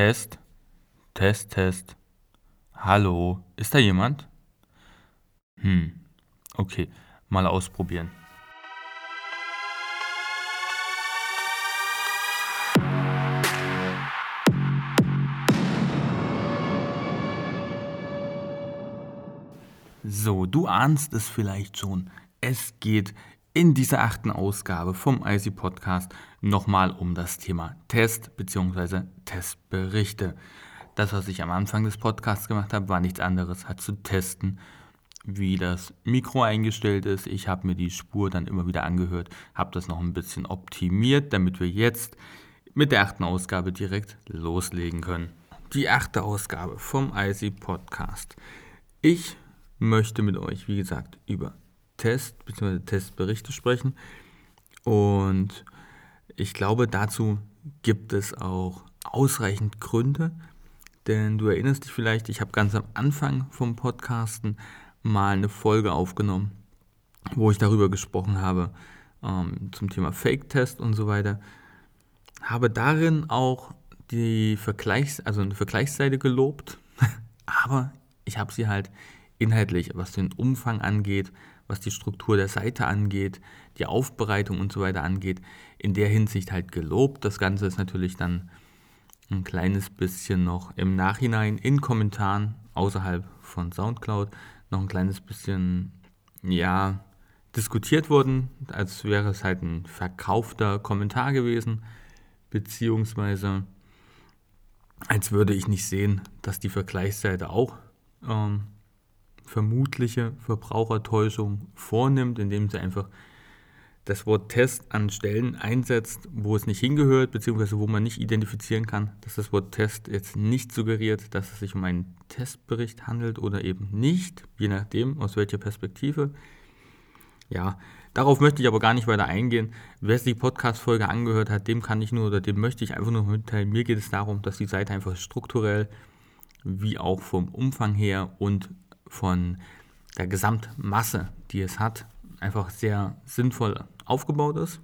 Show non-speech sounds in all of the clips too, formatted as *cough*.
Test, Test, Test. Hallo, ist da jemand? Hm, okay, mal ausprobieren. So, du ahnst es vielleicht schon. Es geht in dieser achten Ausgabe vom IC Podcast nochmal um das Thema Test bzw. Testberichte. Das, was ich am Anfang des Podcasts gemacht habe, war nichts anderes, hat zu testen, wie das Mikro eingestellt ist. Ich habe mir die Spur dann immer wieder angehört, habe das noch ein bisschen optimiert, damit wir jetzt mit der achten Ausgabe direkt loslegen können. Die achte Ausgabe vom IC Podcast. Ich möchte mit euch, wie gesagt, über Test bzw. Testberichte sprechen. Und ich glaube, dazu gibt es auch ausreichend Gründe. Denn du erinnerst dich vielleicht, ich habe ganz am Anfang vom Podcasten mal eine Folge aufgenommen, wo ich darüber gesprochen habe, ähm, zum Thema Fake-Test und so weiter. Habe darin auch die Vergleichs-, also eine Vergleichsseite gelobt, *laughs* aber ich habe sie halt inhaltlich, was den Umfang angeht, was die Struktur der Seite angeht, die Aufbereitung und so weiter angeht, in der Hinsicht halt gelobt. Das Ganze ist natürlich dann ein kleines bisschen noch im Nachhinein in Kommentaren außerhalb von SoundCloud noch ein kleines bisschen, ja, diskutiert worden, als wäre es halt ein verkaufter Kommentar gewesen, beziehungsweise als würde ich nicht sehen, dass die Vergleichsseite auch ähm, vermutliche Verbrauchertäuschung vornimmt, indem sie einfach das Wort Test an Stellen einsetzt, wo es nicht hingehört, beziehungsweise wo man nicht identifizieren kann, dass das Wort Test jetzt nicht suggeriert, dass es sich um einen Testbericht handelt oder eben nicht, je nachdem, aus welcher Perspektive. Ja, darauf möchte ich aber gar nicht weiter eingehen. Wer sich die Podcast-Folge angehört hat, dem kann ich nur oder dem möchte ich einfach nur mitteilen. Mir geht es darum, dass die Seite einfach strukturell wie auch vom Umfang her und von der Gesamtmasse, die es hat, einfach sehr sinnvoll aufgebaut ist.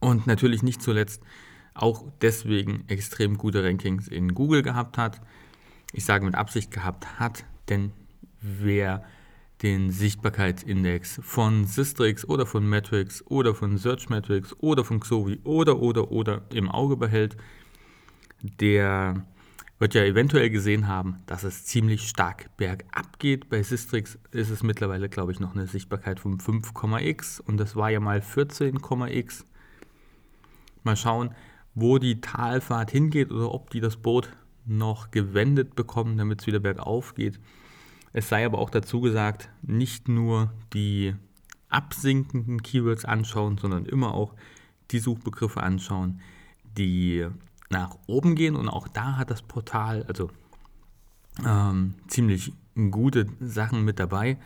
Und natürlich nicht zuletzt auch deswegen extrem gute Rankings in Google gehabt hat. Ich sage mit Absicht gehabt hat, denn wer den Sichtbarkeitsindex von Systrix oder von Metrics oder von Searchmetrics oder von Xovi oder oder oder im Auge behält, der wird ja eventuell gesehen haben, dass es ziemlich stark bergab geht. Bei Sistrix ist es mittlerweile, glaube ich, noch eine Sichtbarkeit von 5,x und das war ja mal 14,x. Mal schauen, wo die Talfahrt hingeht oder ob die das Boot noch gewendet bekommen, damit es wieder bergauf geht. Es sei aber auch dazu gesagt, nicht nur die absinkenden Keywords anschauen, sondern immer auch die Suchbegriffe anschauen, die nach oben gehen und auch da hat das Portal also ähm, ziemlich gute Sachen mit dabei.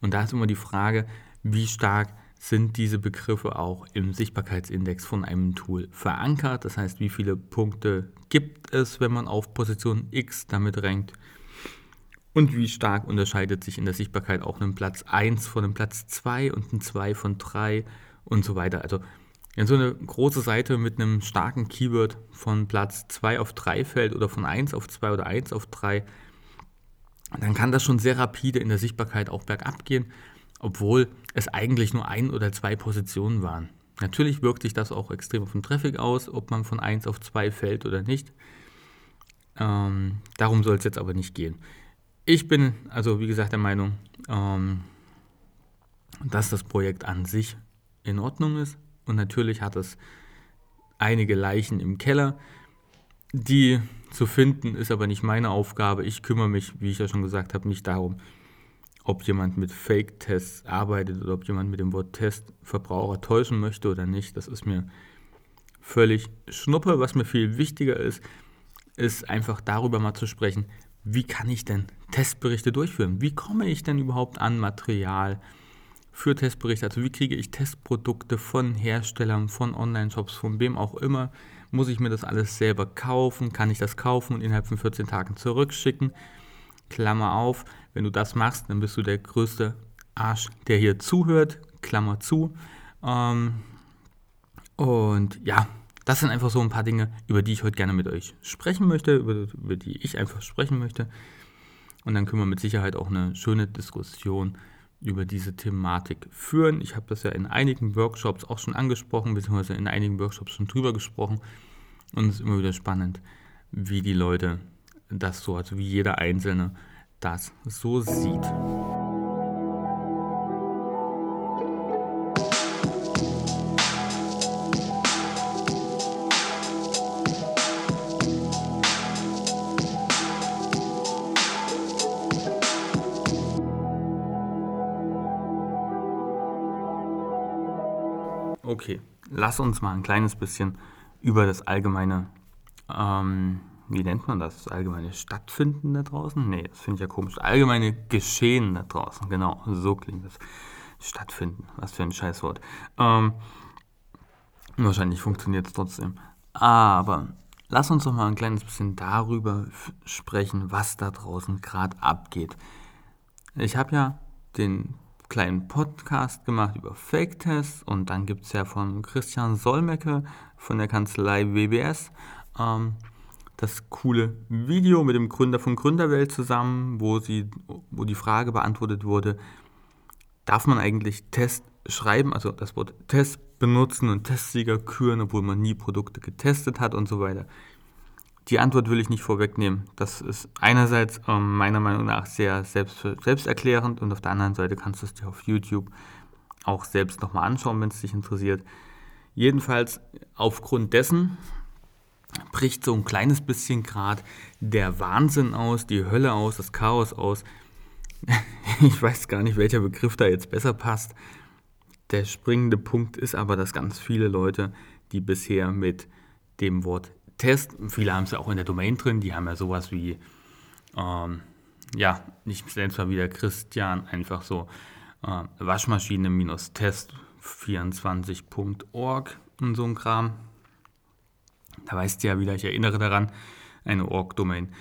Und da ist immer die Frage, wie stark sind diese Begriffe auch im Sichtbarkeitsindex von einem Tool verankert. Das heißt, wie viele Punkte gibt es, wenn man auf Position X damit rankt. Und wie stark unterscheidet sich in der Sichtbarkeit auch ein Platz 1 von einem Platz 2 und ein 2 von 3 und so weiter. Also wenn so eine große Seite mit einem starken Keyword von Platz 2 auf 3 fällt oder von 1 auf 2 oder 1 auf 3, dann kann das schon sehr rapide in der Sichtbarkeit auch bergab gehen, obwohl es eigentlich nur ein oder zwei Positionen waren. Natürlich wirkt sich das auch extrem auf den Traffic aus, ob man von 1 auf 2 fällt oder nicht. Ähm, darum soll es jetzt aber nicht gehen. Ich bin also, wie gesagt, der Meinung, ähm, dass das Projekt an sich in Ordnung ist. Und natürlich hat es einige Leichen im Keller. Die zu finden ist aber nicht meine Aufgabe. Ich kümmere mich, wie ich ja schon gesagt habe, nicht darum, ob jemand mit Fake-Tests arbeitet oder ob jemand mit dem Wort Test Verbraucher täuschen möchte oder nicht. Das ist mir völlig schnuppe. Was mir viel wichtiger ist, ist einfach darüber mal zu sprechen, wie kann ich denn Testberichte durchführen? Wie komme ich denn überhaupt an Material? Für Testberichte. Also wie kriege ich Testprodukte von Herstellern, von Online-Shops, von wem auch immer. Muss ich mir das alles selber kaufen? Kann ich das kaufen und innerhalb von 14 Tagen zurückschicken? Klammer auf, wenn du das machst, dann bist du der größte Arsch, der hier zuhört. Klammer zu. Ähm, und ja, das sind einfach so ein paar Dinge, über die ich heute gerne mit euch sprechen möchte, über, über die ich einfach sprechen möchte. Und dann können wir mit Sicherheit auch eine schöne Diskussion über diese Thematik führen. Ich habe das ja in einigen Workshops auch schon angesprochen, beziehungsweise in einigen Workshops schon drüber gesprochen. Und es ist immer wieder spannend, wie die Leute das so, also wie jeder Einzelne das so sieht. Okay, lass uns mal ein kleines bisschen über das allgemeine, ähm, wie nennt man das, das allgemeine Stattfinden da draußen? Nee, das finde ich ja komisch. Allgemeine Geschehen da draußen, genau, so klingt das. Stattfinden, was für ein Scheißwort. Ähm, wahrscheinlich funktioniert es trotzdem. Aber lass uns doch mal ein kleines bisschen darüber sprechen, was da draußen gerade abgeht. Ich habe ja den kleinen Podcast gemacht über Fake-Tests und dann gibt es ja von Christian Solmecke von der Kanzlei WBS ähm, das coole Video mit dem Gründer von Gründerwelt zusammen, wo, sie, wo die Frage beantwortet wurde, darf man eigentlich Test schreiben, also das Wort Test benutzen und Testsieger küren, obwohl man nie Produkte getestet hat und so weiter. Die Antwort will ich nicht vorwegnehmen. Das ist einerseits ähm, meiner Meinung nach sehr selbst, selbsterklärend und auf der anderen Seite kannst du es dir auf YouTube auch selbst nochmal anschauen, wenn es dich interessiert. Jedenfalls aufgrund dessen bricht so ein kleines bisschen gerade der Wahnsinn aus, die Hölle aus, das Chaos aus. *laughs* Ich weiß gar nicht, welcher Begriff da jetzt besser passt. Der springende Punkt ist aber, dass ganz viele Leute, die bisher mit dem Wort Test. Viele haben es ja auch in der Domain drin. Die haben ja sowas wie, ähm, ja, nicht selbst mal wieder Christian, einfach so äh, Waschmaschine-test24.org und so ein Kram. Da weißt du ja wieder, ich erinnere daran, eine Org-Domain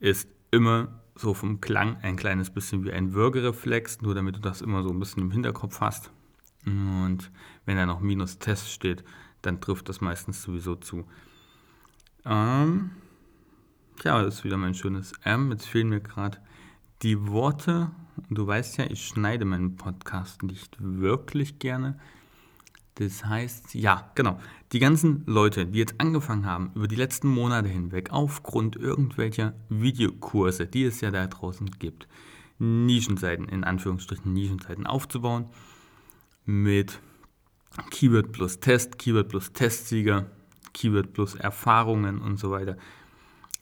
ist immer so vom Klang ein kleines bisschen wie ein Würgereflex, nur damit du das immer so ein bisschen im Hinterkopf hast. Und wenn da noch minus Test steht, dann trifft das meistens sowieso zu. Ähm, ja, das ist wieder mein schönes M. Jetzt fehlen mir gerade die Worte. Du weißt ja, ich schneide meinen Podcast nicht wirklich gerne. Das heißt, ja, genau. Die ganzen Leute, die jetzt angefangen haben, über die letzten Monate hinweg, aufgrund irgendwelcher Videokurse, die es ja da draußen gibt, Nischenseiten, in Anführungsstrichen Nischenseiten aufzubauen, mit Keyword plus Test, Keyword plus Testsieger, Keyword plus Erfahrungen und so weiter.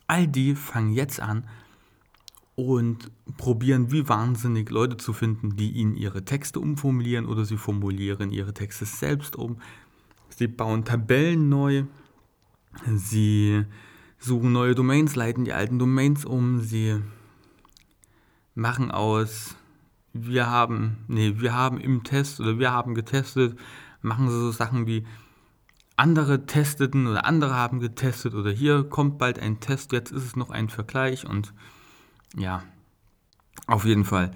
All die fangen jetzt an und probieren wie wahnsinnig Leute zu finden, die ihnen ihre Texte umformulieren oder sie formulieren ihre Texte selbst um. Sie bauen Tabellen neu, sie suchen neue Domains, leiten die alten Domains um, sie machen aus wir haben, nee, wir haben im Test oder wir haben getestet, machen sie so Sachen wie andere testeten oder andere haben getestet oder hier kommt bald ein Test, jetzt ist es noch ein Vergleich und ja, auf jeden Fall,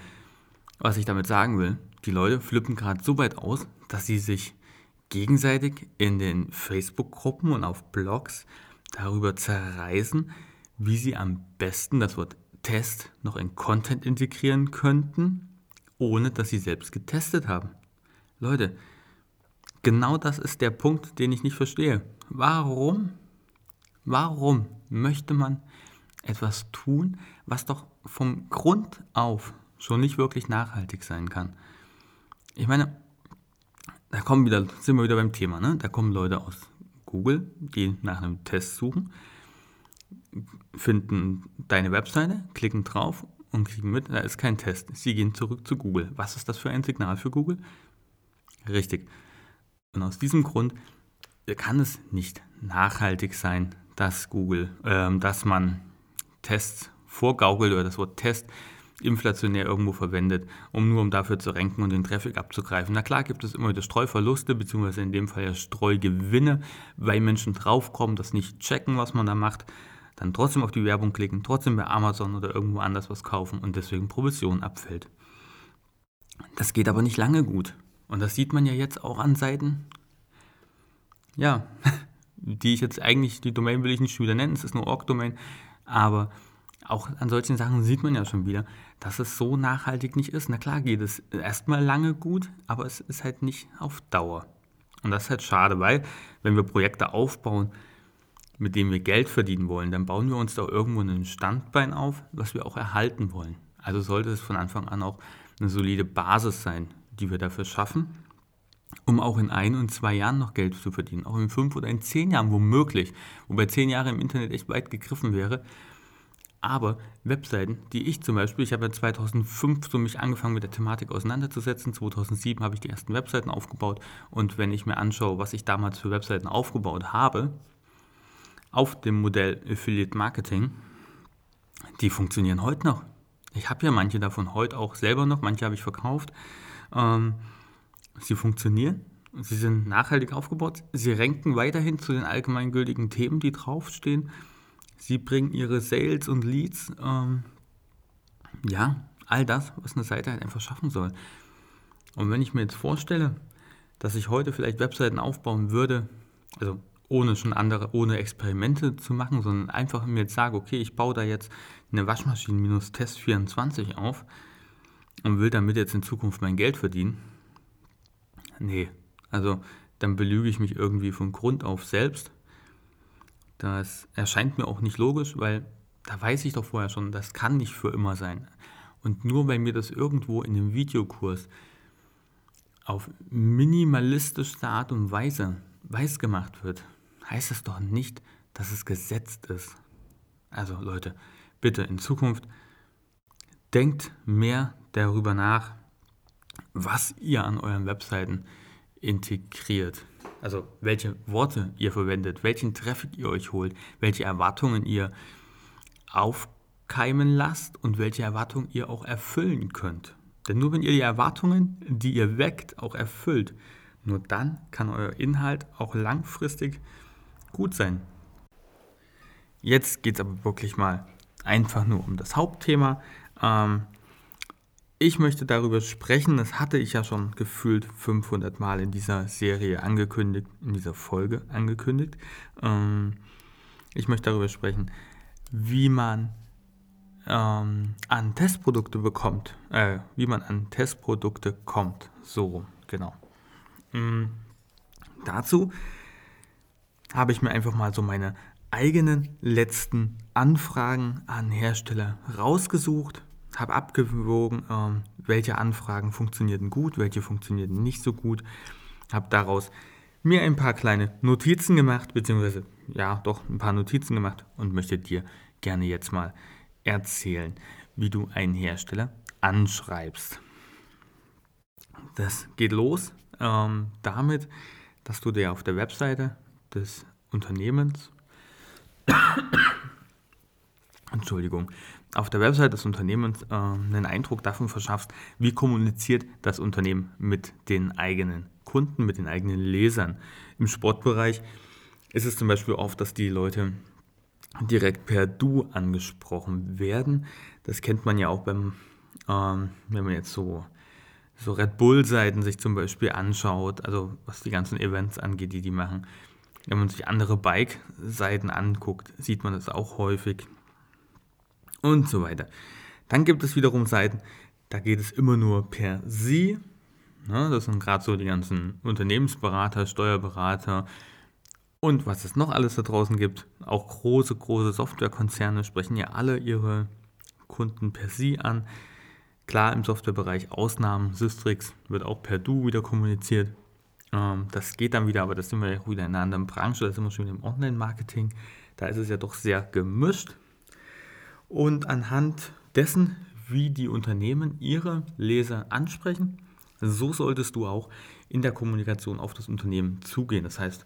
was ich damit sagen will, die Leute flippen gerade so weit aus, dass sie sich gegenseitig in den Facebook-Gruppen und auf Blogs darüber zerreißen, wie sie am besten das Wort Test noch in Content integrieren könnten, ohne dass sie selbst getestet haben. Leute, genau das ist der Punkt, den ich nicht verstehe. Warum? Warum möchte man etwas tun, was doch vom Grund auf schon nicht wirklich nachhaltig sein kann? Ich meine, da kommen wieder, sind wir wieder beim Thema, ne? Da kommen Leute aus Google, die nach einem Test suchen, finden deine Webseite, klicken drauf und kriegen mit, da ist kein Test. Sie gehen zurück zu Google. Was ist das für ein Signal für Google? Richtig, und aus diesem Grund kann es nicht nachhaltig sein, dass Google, äh, dass man Tests vorgaukelt oder das Wort Test inflationär irgendwo verwendet, um nur um dafür zu ranken und den Traffic abzugreifen. Na klar gibt es immer wieder Streuverluste, beziehungsweise in dem Fall ja Streugewinne, weil Menschen draufkommen, das nicht checken, was man da macht, dann trotzdem auf die Werbung klicken, trotzdem bei Amazon oder irgendwo anders was kaufen und deswegen Provision abfällt. Das geht aber nicht lange gut. Und das sieht man ja jetzt auch an Seiten, ja, *laughs* die ich jetzt eigentlich, die Domain will ich nicht schon wieder nennen, es ist nur Org-Domain, aber auch an solchen Sachen sieht man ja schon wieder, dass es so nachhaltig nicht ist. Na klar geht es erstmal lange gut, aber es ist halt nicht auf Dauer. Und das ist halt schade, weil wenn wir Projekte aufbauen, mit denen wir Geld verdienen wollen, dann bauen wir uns da irgendwo ein Standbein auf, was wir auch erhalten wollen. Also sollte es von Anfang an auch eine solide Basis sein, die wir dafür schaffen, um auch in ein und zwei Jahren noch Geld zu verdienen, auch in fünf oder in zehn Jahren womöglich, wobei zehn Jahre im Internet echt weit gegriffen wäre. Aber Webseiten, die ich zum Beispiel, ich habe ja 2005 so mich angefangen mit der Thematik auseinanderzusetzen, 2007 habe ich die ersten Webseiten aufgebaut und wenn ich mir anschaue, was ich damals für Webseiten aufgebaut habe, auf dem Modell Affiliate Marketing, die funktionieren heute noch. Ich habe ja manche davon heute auch selber noch, manche habe ich verkauft. Ähm, sie funktionieren, sie sind nachhaltig aufgebaut, sie ranken weiterhin zu den allgemeingültigen Themen, die draufstehen. Sie bringen ihre Sales und Leads, ähm, ja, all das, was eine Seite halt einfach schaffen soll. Und wenn ich mir jetzt vorstelle, dass ich heute vielleicht Webseiten aufbauen würde, also ohne schon andere, ohne Experimente zu machen, sondern einfach mir jetzt sage, okay, ich baue da jetzt eine Waschmaschine minus Test 24 auf und will damit jetzt in Zukunft mein Geld verdienen. Nee, also dann belüge ich mich irgendwie von Grund auf selbst. Das erscheint mir auch nicht logisch, weil da weiß ich doch vorher schon, das kann nicht für immer sein. Und nur weil mir das irgendwo in dem Videokurs auf minimalistischste Art und Weise weiß gemacht wird, heißt das doch nicht, dass es gesetzt ist. Also Leute, bitte in Zukunft denkt mehr darüber nach, was ihr an euren Webseiten integriert. Also welche Worte ihr verwendet, welchen Traffic ihr euch holt, welche Erwartungen ihr aufkeimen lasst und welche Erwartungen ihr auch erfüllen könnt. Denn nur wenn ihr die Erwartungen, die ihr weckt, auch erfüllt, nur dann kann euer Inhalt auch langfristig gut sein. Jetzt geht es aber wirklich mal einfach nur um das Hauptthema. Ähm, ich möchte darüber sprechen, das hatte ich ja schon gefühlt 500 Mal in dieser Serie angekündigt, in dieser Folge angekündigt. Ähm, ich möchte darüber sprechen, wie man ähm, an Testprodukte bekommt, äh, wie man an Testprodukte kommt. So, genau. Ähm, dazu habe ich mir einfach mal so meine eigenen letzten Anfragen an Hersteller rausgesucht habe abgewogen, ähm, welche Anfragen funktionierten gut, welche funktionierten nicht so gut, habe daraus mir ein paar kleine Notizen gemacht, beziehungsweise ja, doch ein paar Notizen gemacht und möchte dir gerne jetzt mal erzählen, wie du einen Hersteller anschreibst. Das geht los ähm, damit, dass du dir auf der Webseite des Unternehmens Entschuldigung, auf der Website des Unternehmens äh, einen Eindruck davon verschaffst, wie kommuniziert das Unternehmen mit den eigenen Kunden, mit den eigenen Lesern. Im Sportbereich ist es zum Beispiel oft, dass die Leute direkt per Du angesprochen werden. Das kennt man ja auch beim, ähm, wenn man jetzt so, so Red Bull-Seiten sich zum Beispiel anschaut, also was die ganzen Events angeht, die die machen. Wenn man sich andere Bike-Seiten anguckt, sieht man das auch häufig und so weiter. Dann gibt es wiederum Seiten, da geht es immer nur per Sie. Ne, das sind gerade so die ganzen Unternehmensberater, Steuerberater und was es noch alles da draußen gibt. Auch große, große Softwarekonzerne sprechen ja alle ihre Kunden per Sie an. Klar, im Softwarebereich Ausnahmen, Systrix wird auch per Du wieder kommuniziert. Ähm, das geht dann wieder, aber das sind wir ja wieder in einer anderen Branche, da sind wir schon im Online-Marketing. Da ist es ja doch sehr gemischt. Und anhand dessen, wie die Unternehmen ihre Leser ansprechen, so solltest du auch in der Kommunikation auf das Unternehmen zugehen. Das heißt,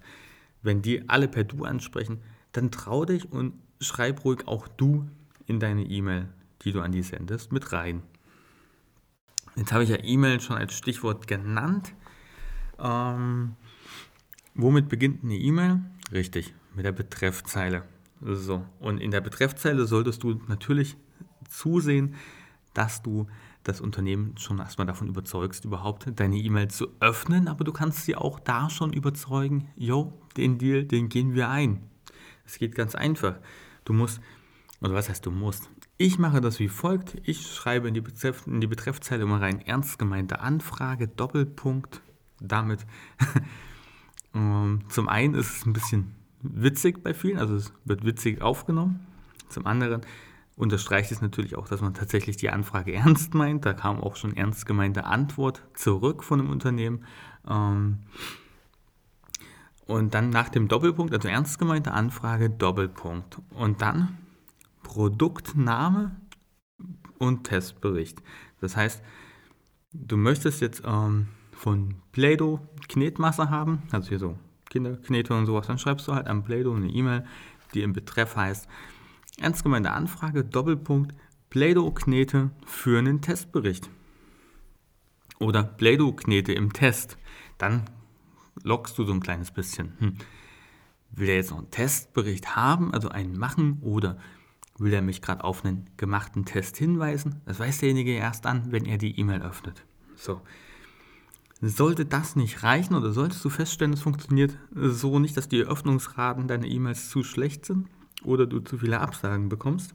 wenn die alle per Du ansprechen, dann trau dich und schreib ruhig auch Du in deine E-Mail, die du an die sendest, mit rein. Jetzt habe ich ja E-Mail schon als Stichwort genannt. Ähm, womit beginnt eine E-Mail? Richtig, mit der Betreffzeile. So, und in der Betreffzeile solltest du natürlich zusehen, dass du das Unternehmen schon erstmal davon überzeugst, überhaupt deine E-Mail zu öffnen, aber du kannst sie auch da schon überzeugen, jo, den Deal, den gehen wir ein. Es geht ganz einfach. Du musst, oder was heißt du musst? Ich mache das wie folgt. Ich schreibe in die, Betreff, in die Betreffzeile immer rein, ernst gemeinte Anfrage, Doppelpunkt. Damit, *laughs* ähm, zum einen ist es ein bisschen witzig bei vielen, also es wird witzig aufgenommen. Zum anderen unterstreicht es natürlich auch, dass man tatsächlich die Anfrage *laughs* ernst meint. Da kam auch schon ernst gemeinte Antwort zurück von dem Unternehmen. Ähm, und dann nach dem Doppelpunkt, also ernst gemeinte Anfrage, Doppelpunkt. Und dann Produktname und Testbericht. Das heißt, du möchtest jetzt ähm, von Play-Doh Knetmasse haben, also hier so Kinderknete und sowas, dann schreibst du halt an Play-Doh eine E-Mail, die im Betreff heißt, ernst gemeinte Anfrage, Doppelpunkt, Play-Doh-Knete für einen Testbericht. Oder Play-Doh-Knete im Test. Dann lockst du so ein kleines bisschen. Hm. Will er jetzt noch einen Testbericht haben, also einen machen, oder will er mich gerade auf einen gemachten Test hinweisen? Das weiß derjenige erst dann, wenn er die E-Mail öffnet. So. Sollte das nicht reichen oder solltest du feststellen, es funktioniert so nicht, dass die Öffnungsraten deiner E-Mails zu schlecht sind, oder du zu viele Absagen bekommst,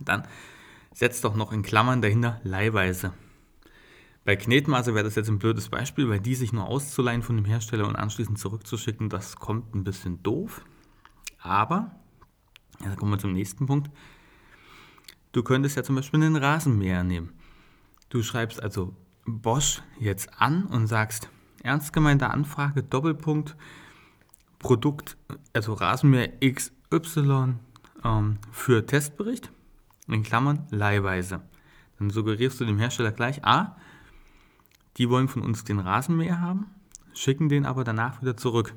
dann setz doch noch in Klammern dahinter leihweise. Bei Knetmaße wäre das jetzt ein blödes Beispiel, weil die sich nur auszuleihen von dem Hersteller und anschließend zurückzuschicken, das kommt ein bisschen doof. Aber, ja, kommen wir zum nächsten Punkt. Du könntest ja zum Beispiel einen Rasenmäher nehmen. Du schreibst also Bosch jetzt an und sagst, ernst gemeinte Anfrage, Doppelpunkt, Produkt, also Rasenmäher X Y ähm, für Testbericht, in Klammern leihweise. Dann suggerierst du dem Hersteller gleich, A, die wollen von uns den Rasenmäher haben, schicken den aber danach wieder zurück.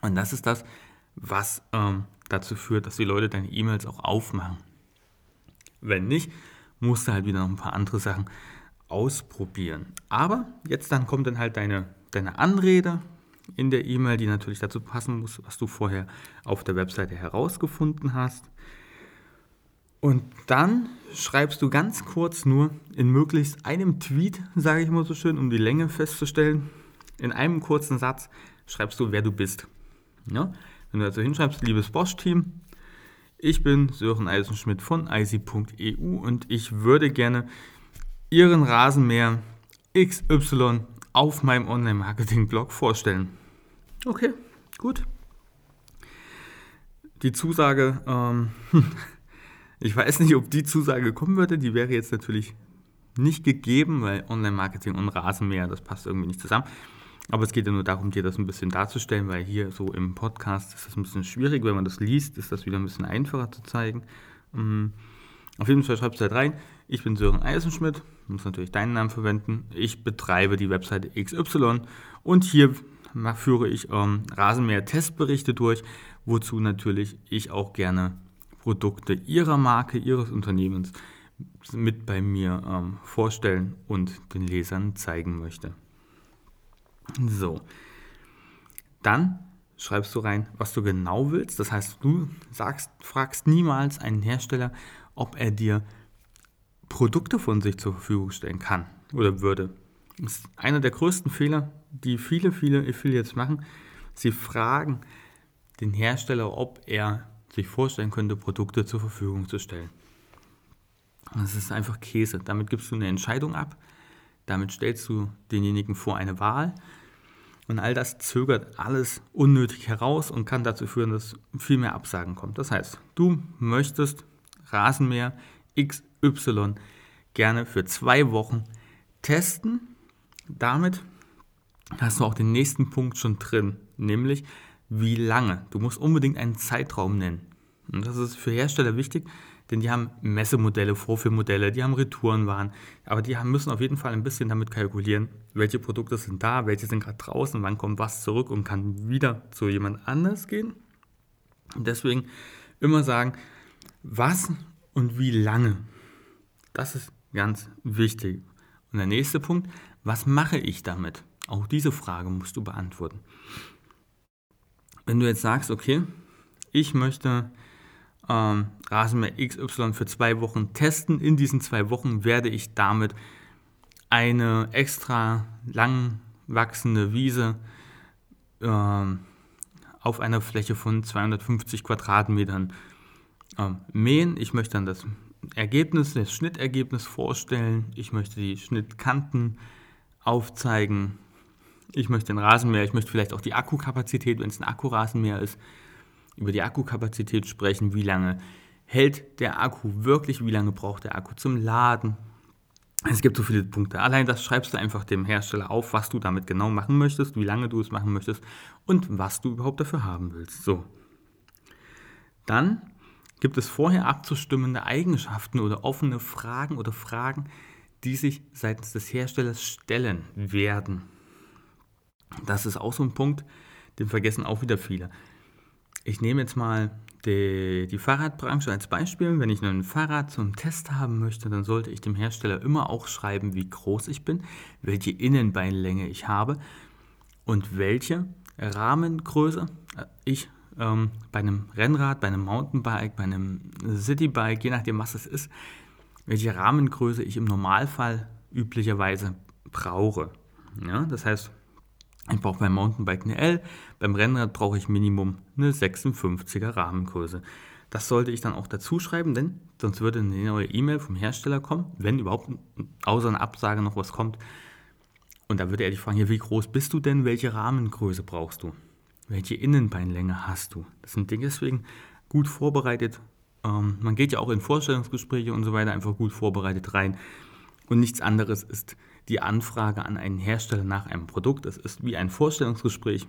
Und das ist das, was ähm, dazu führt, dass die Leute deine E-Mails auch aufmachen. Wenn nicht, musst du halt wieder noch ein paar andere Sachen ausprobieren. Aber jetzt dann kommt dann halt deine, deine Anrede, in der E-Mail, die natürlich dazu passen muss, was du vorher auf der Webseite herausgefunden hast. Und dann schreibst du ganz kurz nur in möglichst einem Tweet, sage ich mal so schön, um die Länge festzustellen, in einem kurzen Satz schreibst du, wer du bist. Ja? Wenn du also hinschreibst, liebes Bosch-Team, ich bin Sören Eisenschmidt von icy.eu und ich würde gerne Ihren Rasenmäher XY auf meinem Online-Marketing-Blog vorstellen. Okay, gut. Die Zusage, ähm, *laughs* ich weiß nicht, ob die Zusage kommen würde. Die wäre jetzt natürlich nicht gegeben, weil Online-Marketing und Rasenmäher, das passt irgendwie nicht zusammen. Aber es geht ja nur darum, dir das ein bisschen darzustellen, weil hier so im Podcast ist das ein bisschen schwierig. Wenn man das liest, ist das wieder ein bisschen einfacher zu zeigen. Mm, auf jeden Fall schreibst du halt rein, ich bin Sören Eisenschmidt, muss natürlich deinen Namen verwenden. Ich betreibe die Webseite XY und hier führe ich ähm, Rasenmäher-Testberichte durch, wozu natürlich ich auch gerne Produkte Ihrer Marke, Ihres Unternehmens mit bei mir ähm, vorstellen und den Lesern zeigen möchte. So, dann schreibst du rein, was du genau willst. Das heißt, du sagst, fragst niemals einen Hersteller, ob er dir Produkte von sich zur Verfügung stellen kann oder würde. Das ist einer der größten Fehler, die viele, viele Affiliates machen. Sie fragen den Hersteller, ob er sich vorstellen könnte, Produkte zur Verfügung zu stellen. Das ist einfach Käse. Damit gibst du eine Entscheidung ab. Damit stellst du denjenigen vor eine Wahl. Und all das zögert alles unnötig heraus und kann dazu führen, dass viel mehr Absagen kommt. Das heißt, du möchtest Rasenmäher XY gerne für zwei Wochen testen. Damit hast du auch den nächsten Punkt schon drin, nämlich wie lange. Du musst unbedingt einen Zeitraum nennen. Und das ist für Hersteller wichtig, denn die haben Messemodelle, Vorführmodelle, die haben Retourenwaren, aber die haben, müssen auf jeden Fall ein bisschen damit kalkulieren, welche Produkte sind da, welche sind gerade draußen, wann kommt was zurück und kann wieder zu jemand anders gehen. Und deswegen immer sagen, was und wie lange. Das ist ganz wichtig. Und der nächste Punkt, was mache ich damit? Auch diese Frage musst du beantworten. Wenn du jetzt sagst, okay, ich möchte ähm, Rasenmäher XY für zwei Wochen testen. In diesen zwei Wochen werde ich damit eine extra lang wachsende Wiese ähm, auf einer Fläche von 250 Quadratmetern ähm, mähen. Ich möchte dann das Ergebnis, das Schnittergebnis vorstellen. Ich möchte die Schnittkanten aufzeigen. Ich möchte den Rasenmäher, ich möchte vielleicht auch die Akkukapazität, wenn es ein Akkurasenmäher ist, über die Akkukapazität sprechen. Wie lange hält der Akku wirklich? Wie lange braucht der Akku zum Laden? Es gibt so viele Punkte. Allein das schreibst du einfach dem Hersteller auf, was du damit genau machen möchtest, wie lange du es machen möchtest und was du überhaupt dafür haben willst. So. Dann gibt es vorher abzustimmende Eigenschaften oder offene Fragen oder Fragen, die sich seitens des Herstellers stellen werden. Das ist auch so ein Punkt, den vergessen auch wieder viele. Ich nehme jetzt mal die, die, Fahrradbranche als Beispiel. Wenn ich ein Fahrrad zum Test haben möchte, dann sollte ich dem Hersteller immer auch schreiben, wie groß ich bin, welche Innenbeinlänge ich habe und welche Rahmengröße ich ähm, bei einem Rennrad, bei einem Mountainbike, bei einem Citybike, je nachdem was es ist, welche Rahmengröße ich im Normalfall üblicherweise brauche. Ja, das heißt, ich brauche beim Mountainbike eine L, beim Rennrad brauche ich Minimum eine 56er Rahmengröße. Das sollte ich dann auch dazu schreiben, denn sonst würde eine neue E-Mail vom Hersteller kommen, wenn überhaupt außer einer Absage noch was kommt. Und da würde er dich fragen, wie groß bist du denn, welche Rahmengröße brauchst du? Welche Innenbeinlänge hast du? Das sind Dinge deswegen gut vorbereitet. Ähm, man geht ja auch in Vorstellungsgespräche und so weiter einfach gut vorbereitet rein. Und nichts anderes ist die Anfrage an einen Hersteller nach einem Produkt. Es ist wie ein Vorstellungsgespräch.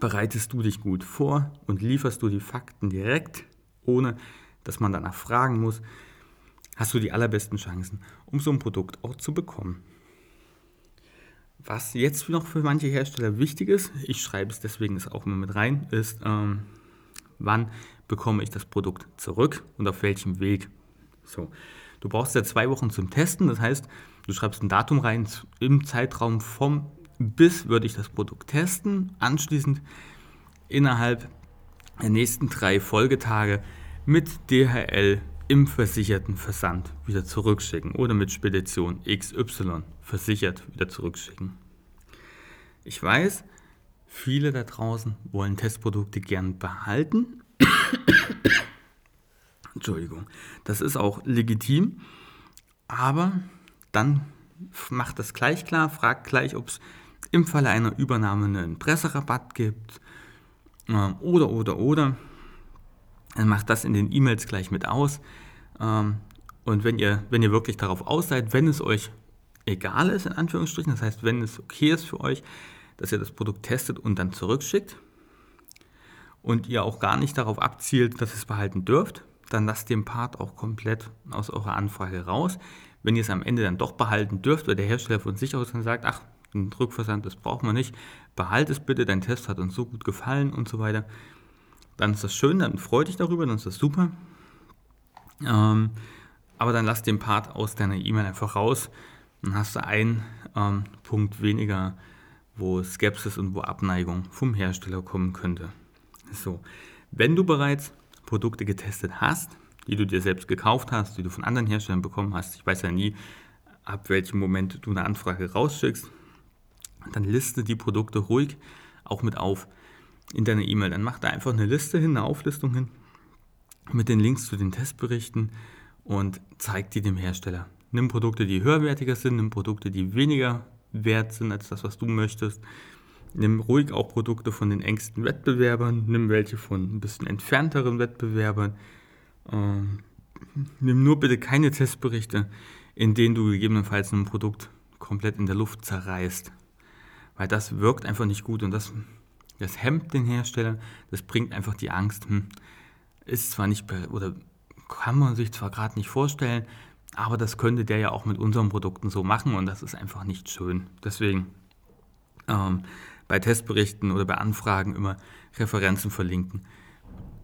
Bereitest du dich gut vor und lieferst du die Fakten direkt, ohne dass man danach fragen muss, hast du die allerbesten Chancen, um so ein Produkt auch zu bekommen. Was jetzt noch für manche Hersteller wichtig ist, ich schreibe es deswegen auch immer mit rein, ist, ähm, wann bekomme ich das Produkt zurück und auf welchem Weg. So, du brauchst ja zwei Wochen zum Testen, das heißt, Du schreibst ein Datum rein, im Zeitraum vom bis würde ich das Produkt testen, anschließend innerhalb der nächsten drei Folgetage mit DHL im versicherten Versand wieder zurückschicken oder mit Spedition XY versichert wieder zurückschicken. Ich weiß, viele da draußen wollen Testprodukte gern behalten. *coughs* Entschuldigung, das ist auch legitim, aber dann macht das gleich klar, fragt gleich, ob es im Falle einer Übernahme einen Presserabatt gibt ähm, oder, oder, oder. Dann macht das in den E-Mails gleich mit aus. Ähm, und wenn ihr, wenn ihr wirklich darauf aus seid, wenn es euch egal ist, in Anführungsstrichen, das heißt, wenn es okay ist für euch, dass ihr das Produkt testet und dann zurückschickt und ihr auch gar nicht darauf abzielt, dass ihr es behalten dürft, dann lasst den Part auch komplett aus eurer Anfrage raus. Wenn ihr es am Ende dann doch behalten dürft, weil der Hersteller von sich aus dann sagt, ach, ein Rückversand, das braucht man nicht, behalt es bitte, dein Test hat uns so gut gefallen und so weiter, dann ist das schön, dann freut dich darüber, dann ist das super. Ähm, aber dann lass den Part aus deiner E-Mail einfach raus. Dann hast du einen ähm, Punkt weniger, wo Skepsis und wo Abneigung vom Hersteller kommen könnte. So, wenn du bereits Produkte getestet hast, die du dir selbst gekauft hast, die du von anderen Herstellern bekommen hast. Ich weiß ja nie, ab welchem Moment du eine Anfrage rausschickst. Dann liste die Produkte ruhig auch mit auf in deiner E-Mail. Dann mach da einfach eine Liste hin, eine Auflistung hin mit den Links zu den Testberichten und zeig die dem Hersteller. Nimm Produkte, die höherwertiger sind, nimm Produkte, die weniger wert sind als das, was du möchtest. Nimm ruhig auch Produkte von den engsten Wettbewerbern, nimm welche von ein bisschen entfernteren Wettbewerbern. Ähm, nimm nur bitte keine Testberichte, in denen du gegebenenfalls ein Produkt komplett in der Luft zerreißt. Weil das wirkt einfach nicht gut und das, das hemmt den Hersteller, das bringt einfach die Angst. Hm, ist zwar nicht, oder kann man sich zwar gerade nicht vorstellen, aber das könnte der ja auch mit unseren Produkten so machen und das ist einfach nicht schön. Deswegen ähm, bei Testberichten oder bei Anfragen immer Referenzen verlinken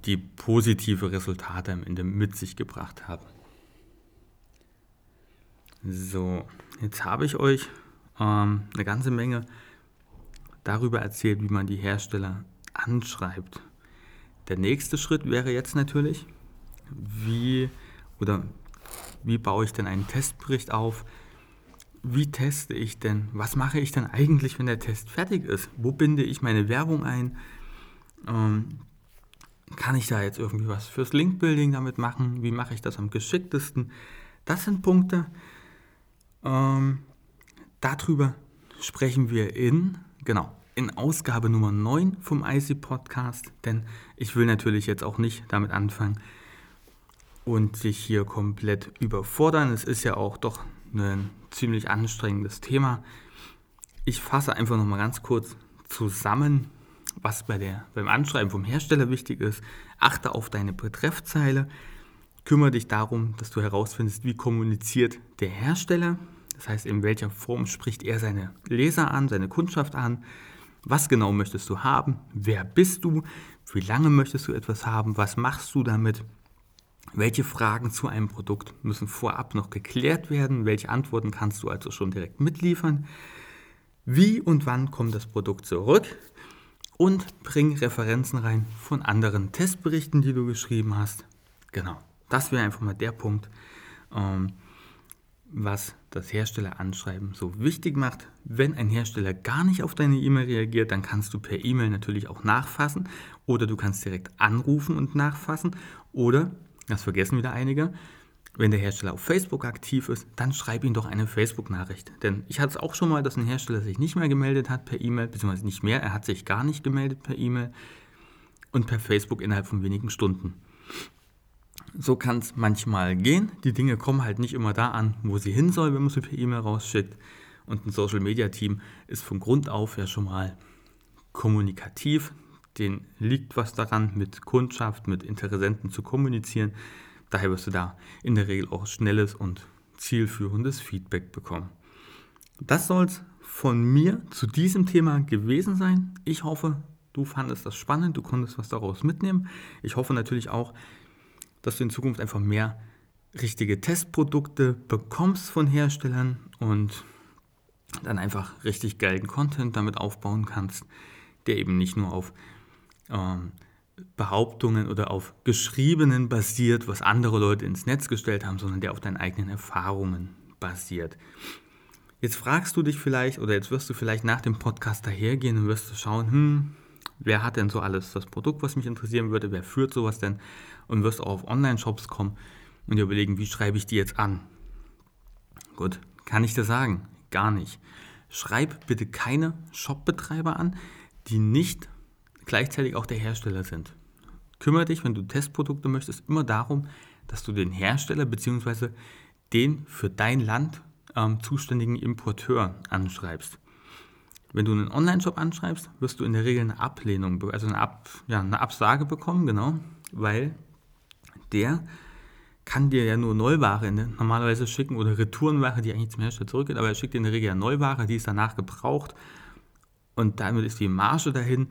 die positive Resultate am Ende mit sich gebracht haben. So, jetzt habe ich euch ähm, eine ganze Menge darüber erzählt, wie man die Hersteller anschreibt. Der nächste Schritt wäre jetzt natürlich, wie oder wie baue ich denn einen Testbericht auf? Wie teste ich denn? Was mache ich denn eigentlich, wenn der Test fertig ist? Wo binde ich meine Werbung ein? Ähm, kann ich da jetzt irgendwie was fürs Link-Building damit machen? Wie mache ich das am geschicktesten? Das sind Punkte. Ähm, darüber sprechen wir in, genau, in Ausgabe Nummer 9 vom IC Podcast, denn ich will natürlich jetzt auch nicht damit anfangen und dich hier komplett überfordern. Es ist ja auch doch ein ziemlich anstrengendes Thema. Ich fasse einfach nochmal ganz kurz zusammen, was bei der, beim Anschreiben vom Hersteller wichtig ist. Achte auf deine Betreffzeile. Kümmere dich darum, dass du herausfindest, wie kommuniziert der Hersteller. Das heißt, in welcher Form spricht er seine Leser an, seine Kundschaft an. Was genau möchtest du haben? Wer bist du? Wie lange möchtest du etwas haben? Was machst du damit? Welche Fragen zu einem Produkt müssen vorab noch geklärt werden? Welche Antworten kannst du also schon direkt mitliefern? Wie und wann kommt das Produkt zurück? Und bring Referenzen rein von anderen Testberichten, die du geschrieben hast. Genau, das wäre einfach mal der Punkt, ähm, was das Herstelleranschreiben so wichtig macht. Wenn ein Hersteller gar nicht auf deine E-Mail reagiert, dann kannst du per E-Mail natürlich auch nachfassen oder du kannst direkt anrufen und nachfassen oder das vergessen wieder einige. Wenn der Hersteller auf Facebook aktiv ist, dann schreib ihm doch eine Facebook-Nachricht. Denn ich hatte es auch schon mal, dass ein Hersteller sich nicht mehr gemeldet hat per E-Mail, beziehungsweise nicht mehr, er hat sich gar nicht gemeldet per E-Mail und per Facebook innerhalb von wenigen Stunden. So kann es manchmal gehen. Die Dinge kommen halt nicht immer da an, wo sie hin soll, wenn man sie per E-Mail rausschickt. Und ein Social Media Team ist von Grund auf ja schon mal kommunikativ denen liegt was daran, mit Kundschaft, mit Interessenten zu kommunizieren. Daher wirst du da in der Regel auch schnelles und zielführendes Feedback bekommen. Das soll es von mir zu diesem Thema gewesen sein. Ich hoffe, du fandest das spannend, du konntest was daraus mitnehmen. Ich hoffe natürlich auch, dass du in Zukunft einfach mehr richtige Testprodukte bekommst von Herstellern und dann einfach richtig geilen Content damit aufbauen kannst, der eben nicht nur auf ähm, Behauptungen oder auf Geschriebenen basiert, was andere Leute ins Netz gestellt haben, sondern der auf deinen eigenen Erfahrungen basiert. Jetzt fragst du dich vielleicht oder jetzt wirst du vielleicht nach dem Podcast dahergehen und wirst du schauen, hm, wer hat denn so alles das Produkt, was mich interessieren würde, wer führt sowas denn und wirst auch auf Online-Shops kommen und dir überlegen, wie schreibe ich die jetzt an. Gut, kann ich dir sagen, gar nicht. Schreib bitte keine Shopbetreiber an, die nicht gleichzeitig auch der Hersteller sind. Kümmere dich, wenn du Testprodukte möchtest, immer darum, dass du den Hersteller bzw. den für dein Land ähm, zuständigen Importeur anschreibst. Wenn du einen Online-Shop anschreibst, wirst du in der Regel eine Ablehnung, also eine, Ab, ja, eine Absage bekommen, genau, weil der kann dir ja nur Neuware normalerweise schicken oder Retourenware, die eigentlich zum Hersteller zurückgeht, aber er schickt dir in der Regel ja Neuware, die ist danach gebraucht und damit ist die Marge dahin.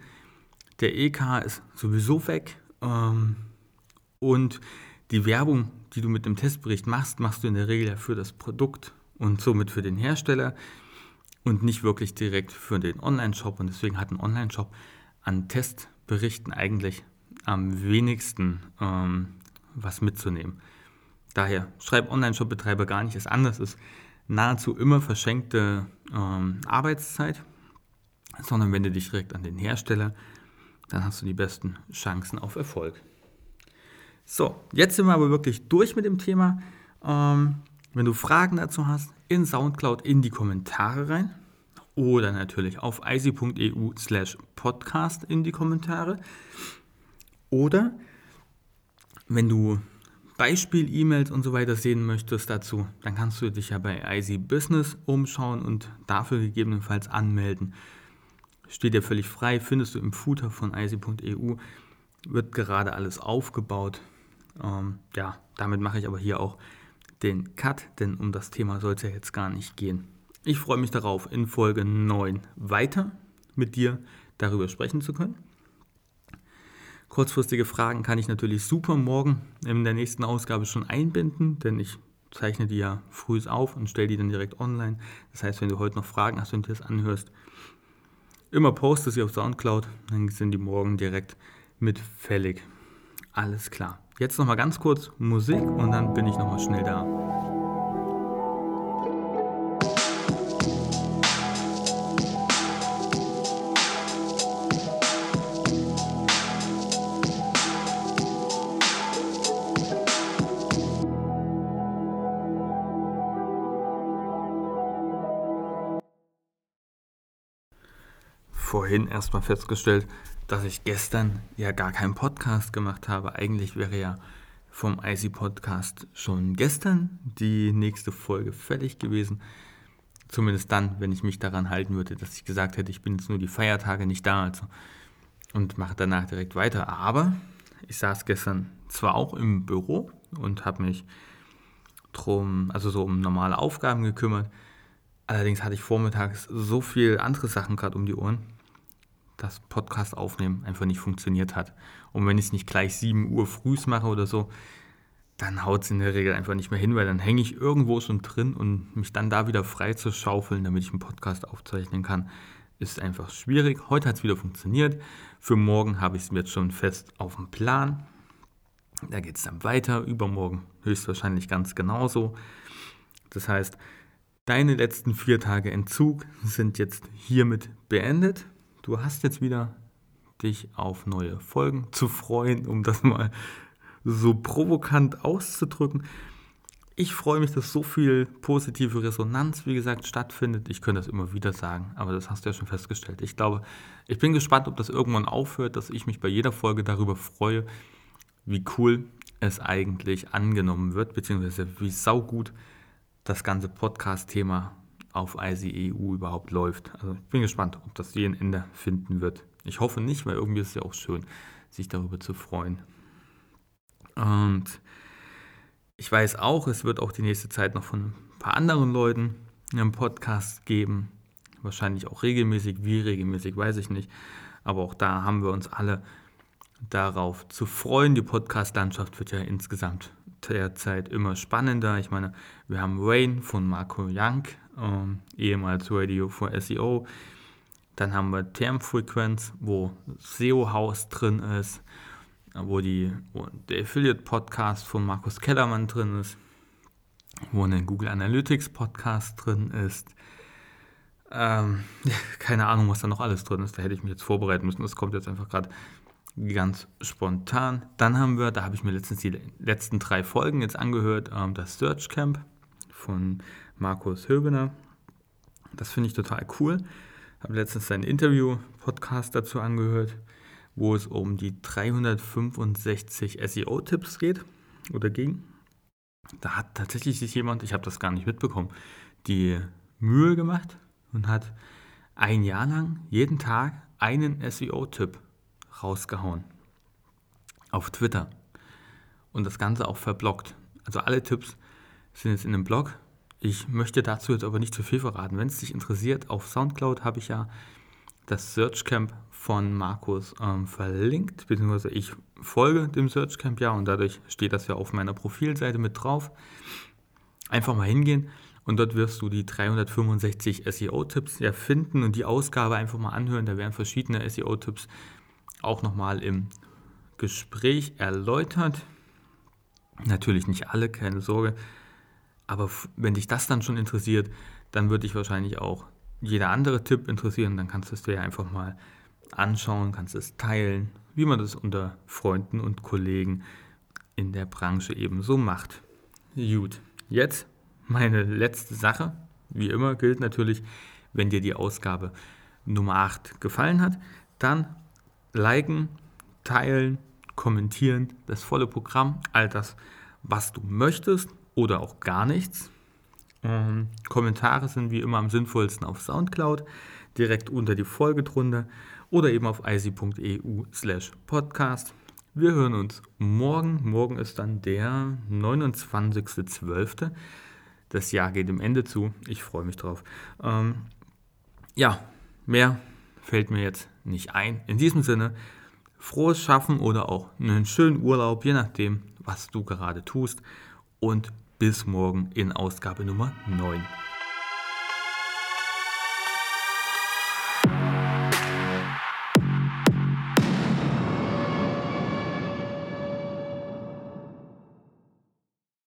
Der EK ist sowieso weg ähm, und die Werbung, die du mit dem Testbericht machst, machst du in der Regel ja für das Produkt und somit für den Hersteller und nicht wirklich direkt für den Online-Shop. Und deswegen hat ein Online-Shop an Testberichten eigentlich am wenigsten ähm, was mitzunehmen. Daher schreib Online-Shop-Betreiber gar nicht, es anders ist nahezu immer verschenkte ähm, Arbeitszeit, sondern wende dich direkt an den Hersteller dann hast du die besten Chancen auf Erfolg. So, jetzt sind wir aber wirklich durch mit dem Thema. Ähm, wenn du Fragen dazu hast, in Soundcloud in die Kommentare rein oder natürlich auf easy.eu slash podcast in die Kommentare. Oder wenn du Beispiel-E-Mails und so weiter sehen möchtest dazu, dann kannst du dich ja bei Easy Business umschauen und dafür gegebenenfalls anmelden steht dir völlig frei, findest du im Footer von icy.eu, wird gerade alles aufgebaut. Ähm, ja, damit mache ich aber hier auch den Cut, denn um das Thema soll es ja jetzt gar nicht gehen. Ich freue mich darauf, in Folge 9 weiter mit dir darüber sprechen zu können. Kurzfristige Fragen kann ich natürlich super morgen in der nächsten Ausgabe schon einbinden, denn ich zeichne die ja früh auf und stelle die dann direkt online. Das heißt, wenn du heute noch Fragen hast und dir das anhörst, immer poste sie auf Soundcloud, dann sind die morgen direkt mit fällig. Alles klar. Jetzt nochmal ganz kurz Musik und dann bin ich nochmal schnell da. Vorhin erstmal festgestellt, dass ich gestern ja gar keinen Podcast gemacht habe. Eigentlich wäre ja vom IC Podcast schon gestern die nächste Folge fertig gewesen. Zumindest dann, wenn ich mich daran halten würde, dass ich gesagt hätte, ich bin jetzt nur die Feiertage nicht da also, und mache danach direkt weiter. Aber ich saß gestern zwar auch im Büro und habe mich drum, also so um normale Aufgaben gekümmert. Allerdings hatte ich vormittags so viel andere Sachen gerade um die Ohren, das Podcast aufnehmen einfach nicht funktioniert hat. Und wenn ich es nicht gleich 7 Uhr früh mache oder so, dann haut es in der Regel einfach nicht mehr hin, weil dann hänge ich irgendwo schon drin und mich dann da wieder frei zu schaufeln, damit ich einen Podcast aufzeichnen kann, ist einfach schwierig. Heute hat es wieder funktioniert. Für morgen habe ich es mir jetzt schon fest auf dem Plan. Da geht es dann weiter. Übermorgen höchstwahrscheinlich ganz genauso. Das heißt, deine letzten vier Tage Entzug sind jetzt hiermit beendet du hast jetzt wieder dich auf neue Folgen zu freuen, um das mal so provokant auszudrücken. Ich freue mich, dass so viel positive Resonanz, wie gesagt, stattfindet. Ich könnte das immer wieder sagen, aber das hast du ja schon festgestellt. Ich glaube, ich bin gespannt, ob das irgendwann aufhört, dass ich mich bei jeder Folge darüber freue, wie cool es eigentlich angenommen wird, beziehungsweise wie saugut das ganze Podcast-Thema auf ICEU überhaupt läuft. Also ich bin gespannt, ob das je ein Ende finden wird. Ich hoffe nicht, weil irgendwie ist es ja auch schön, sich darüber zu freuen. Und ich weiß auch, es wird auch die nächste Zeit noch von ein paar anderen Leuten einen Podcast geben. Wahrscheinlich auch regelmäßig. Wie regelmäßig, weiß ich nicht. Aber auch da haben wir uns alle darauf zu freuen. Die Podcast-Landschaft wird ja insgesamt derzeit immer spannender. Ich meine, wir haben Wayne von Marco Young, ähm, ehemals Radio for SEO. Dann haben wir Termfrequenz, wo SEO-Haus drin ist, wo, die, wo der Affiliate-Podcast von Markus Kellermann drin ist, wo ein Google Analytics-Podcast drin ist. Ähm, *laughs* keine Ahnung, was da noch alles drin ist. Da hätte ich mich jetzt vorbereiten müssen. Das kommt jetzt einfach gerade ganz spontan. Dann haben wir, da habe ich mir letztens die letzten drei Folgen jetzt angehört, ähm, das Search Camp von Markus Höbener. Das finde ich total cool. Habe letztens seinen Interview-Podcast dazu angehört, wo es um die 365 SEO-Tipps geht oder ging. Da hat tatsächlich sich jemand, ich habe das gar nicht mitbekommen, die Mühe gemacht und hat ein Jahr lang jeden Tag einen SEO-Tipp rausgehauen. Auf Twitter. Und das Ganze auch verblockt. Also alle Tipps sind jetzt in einem Blog ich möchte dazu jetzt aber nicht zu viel verraten. Wenn es dich interessiert, auf Soundcloud habe ich ja das Search Camp von Markus ähm, verlinkt, beziehungsweise ich folge dem Search Camp ja und dadurch steht das ja auf meiner Profilseite mit drauf. Einfach mal hingehen und dort wirst du die 365 SEO-Tipps ja finden und die Ausgabe einfach mal anhören. Da werden verschiedene SEO-Tipps auch nochmal im Gespräch erläutert. Natürlich nicht alle, keine Sorge. Aber wenn dich das dann schon interessiert, dann würde dich wahrscheinlich auch jeder andere Tipp interessieren. Dann kannst du es dir einfach mal anschauen, kannst es teilen, wie man das unter Freunden und Kollegen in der Branche eben so macht. Gut, jetzt meine letzte Sache. Wie immer gilt natürlich, wenn dir die Ausgabe Nummer 8 gefallen hat, dann liken, teilen, kommentieren, das volle Programm, all das, was du möchtest oder auch gar nichts. Ähm, Kommentare sind wie immer am sinnvollsten auf Soundcloud, direkt unter die Folge drunter oder eben auf ic.eu slash podcast. Wir hören uns morgen. Morgen ist dann der 29.12. Das Jahr geht dem Ende zu. Ich freue mich drauf. Ähm, ja, mehr fällt mir jetzt nicht ein. In diesem Sinne, frohes Schaffen oder auch einen schönen Urlaub, je nachdem, was du gerade tust. Und bis morgen in Ausgabe Nummer 9.